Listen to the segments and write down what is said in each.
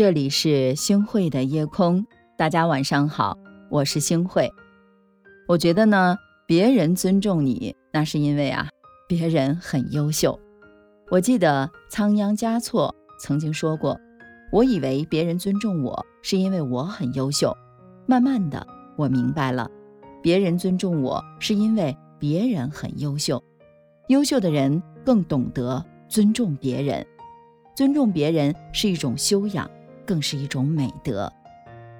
这里是星慧的夜空，大家晚上好，我是星慧。我觉得呢，别人尊重你，那是因为啊，别人很优秀。我记得仓央嘉措曾经说过：“我以为别人尊重我，是因为我很优秀。慢慢的，我明白了，别人尊重我，是因为别人很优秀。优秀的人更懂得尊重别人，尊重别人是一种修养。”更是一种美德，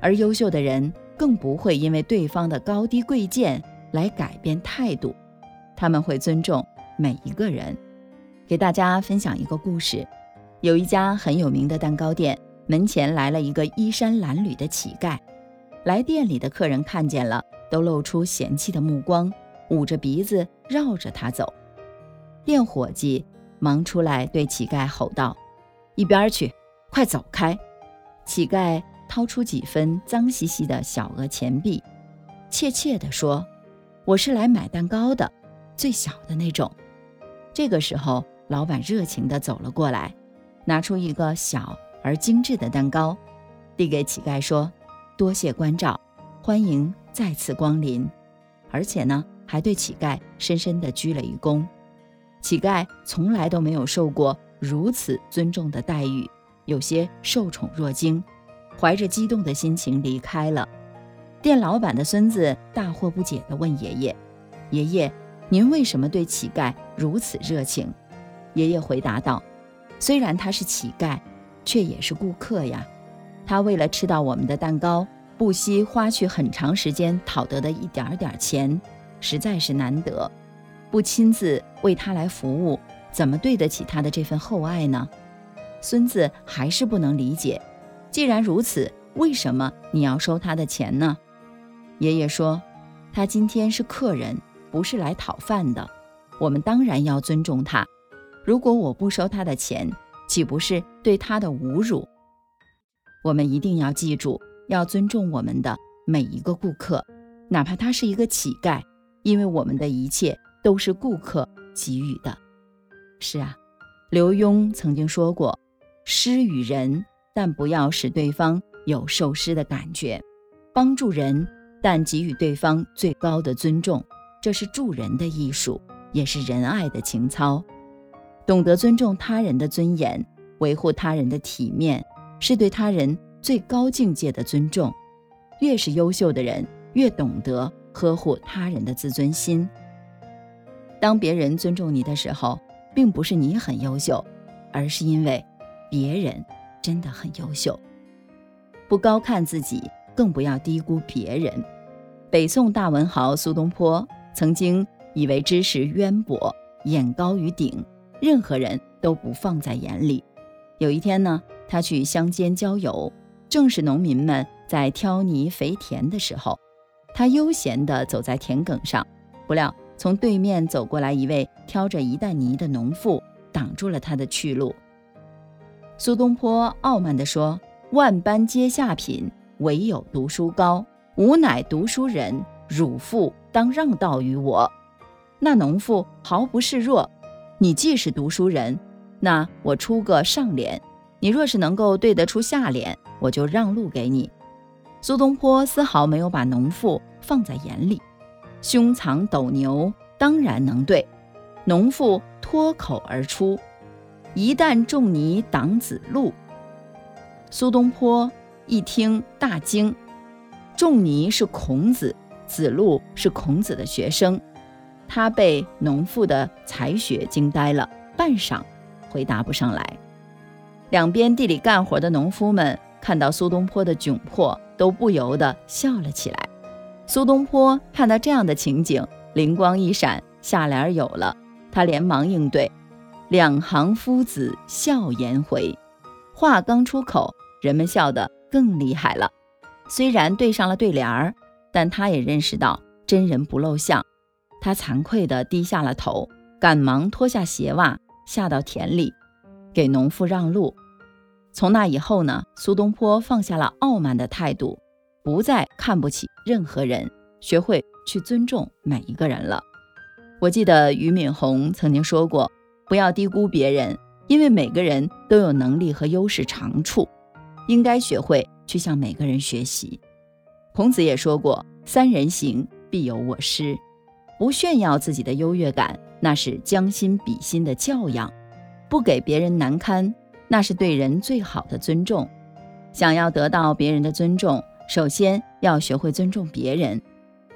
而优秀的人更不会因为对方的高低贵贱来改变态度，他们会尊重每一个人。给大家分享一个故事：有一家很有名的蛋糕店，门前来了一个衣衫褴褛的乞丐。来店里的客人看见了，都露出嫌弃的目光，捂着鼻子绕着他走。店伙计忙出来对乞丐吼道：“一边去，快走开！”乞丐掏出几分脏兮兮的小额钱币，怯怯地说：“我是来买蛋糕的，最小的那种。”这个时候，老板热情地走了过来，拿出一个小而精致的蛋糕，递给乞丐说：“多谢关照，欢迎再次光临。”而且呢，还对乞丐深深地鞠了一躬。乞丐从来都没有受过如此尊重的待遇。有些受宠若惊，怀着激动的心情离开了。店老板的孙子大惑不解地问爷爷：“爷爷，您为什么对乞丐如此热情？”爷爷回答道：“虽然他是乞丐，却也是顾客呀。他为了吃到我们的蛋糕，不惜花去很长时间讨得的一点点钱，实在是难得。不亲自为他来服务，怎么对得起他的这份厚爱呢？”孙子还是不能理解，既然如此，为什么你要收他的钱呢？爷爷说：“他今天是客人，不是来讨饭的。我们当然要尊重他。如果我不收他的钱，岂不是对他的侮辱？我们一定要记住，要尊重我们的每一个顾客，哪怕他是一个乞丐，因为我们的一切都是顾客给予的。”是啊，刘墉曾经说过。施与人，但不要使对方有受施的感觉；帮助人，但给予对方最高的尊重。这是助人的艺术，也是仁爱的情操。懂得尊重他人的尊严，维护他人的体面，是对他人最高境界的尊重。越是优秀的人，越懂得呵护他人的自尊心。当别人尊重你的时候，并不是你很优秀，而是因为。别人真的很优秀，不高看自己，更不要低估别人。北宋大文豪苏东坡曾经以为知识渊博，眼高于顶，任何人都不放在眼里。有一天呢，他去乡间郊游，正是农民们在挑泥肥田的时候，他悠闲地走在田埂上，不料从对面走过来一位挑着一担泥的农妇，挡住了他的去路。苏东坡傲慢地说：“万般皆下品，唯有读书高。吾乃读书人，汝父当让道于我。”那农妇毫不示弱：“你既是读书人，那我出个上联。你若是能够对得出下联，我就让路给你。”苏东坡丝毫没有把农妇放在眼里，胸藏斗牛，当然能对。农妇脱口而出。一旦仲尼挡子路，苏东坡一听大惊。仲尼是孔子，子路是孔子的学生，他被农妇的才学惊呆了，半晌回答不上来。两边地里干活的农夫们看到苏东坡的窘迫，都不由得笑了起来。苏东坡看到这样的情景，灵光一闪，下联有了，他连忙应对。两行夫子笑颜回，话刚出口，人们笑得更厉害了。虽然对上了对联儿，但他也认识到真人不露相，他惭愧地低下了头，赶忙脱下鞋袜，下到田里，给农妇让路。从那以后呢，苏东坡放下了傲慢的态度，不再看不起任何人，学会去尊重每一个人了。我记得俞敏洪曾经说过。不要低估别人，因为每个人都有能力和优势长处。应该学会去向每个人学习。孔子也说过：“三人行，必有我师。”不炫耀自己的优越感，那是将心比心的教养；不给别人难堪，那是对人最好的尊重。想要得到别人的尊重，首先要学会尊重别人，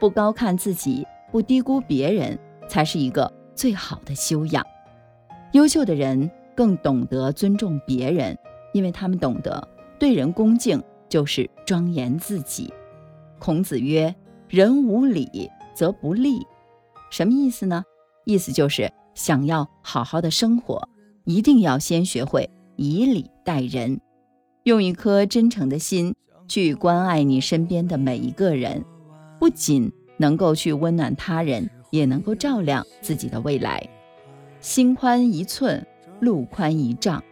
不高看自己，不低估别人，才是一个最好的修养。优秀的人更懂得尊重别人，因为他们懂得对人恭敬就是庄严自己。孔子曰：“人无礼则不立。”什么意思呢？意思就是想要好好的生活，一定要先学会以礼待人，用一颗真诚的心去关爱你身边的每一个人，不仅能够去温暖他人，也能够照亮自己的未来。心宽一寸，路宽一丈，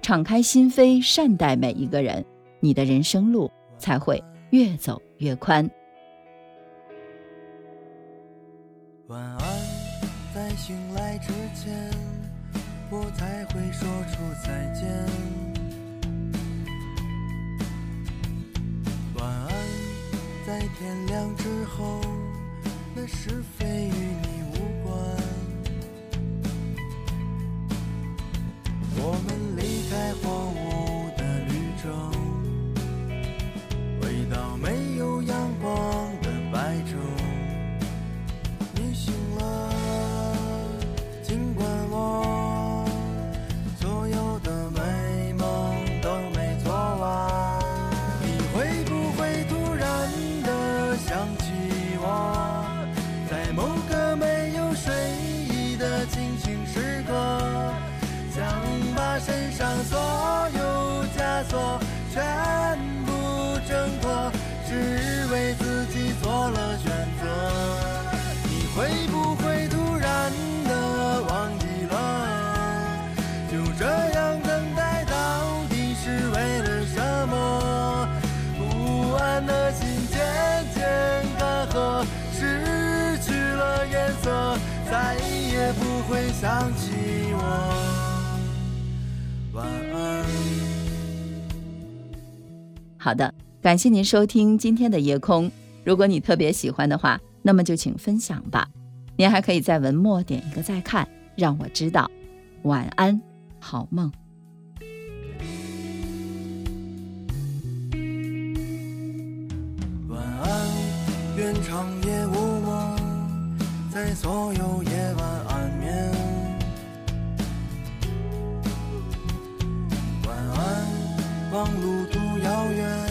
敞开心扉，善待每一个人，你的人生路才会越走越宽。晚安，在醒来之前，我才会说出再见。晚安，在天亮之后，那是非与感谢您收听今天的夜空。如果你特别喜欢的话，那么就请分享吧。您还可以在文末点一个再看，让我知道。晚安，好梦。晚安，愿长夜无梦，在所有夜晚安眠。晚安望路途遥远，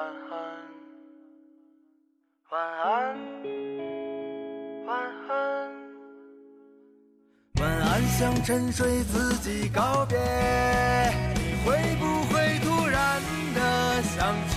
晚安晚安晚安。晚安向沉睡自己告别。你会不会突然的想起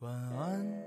晚安。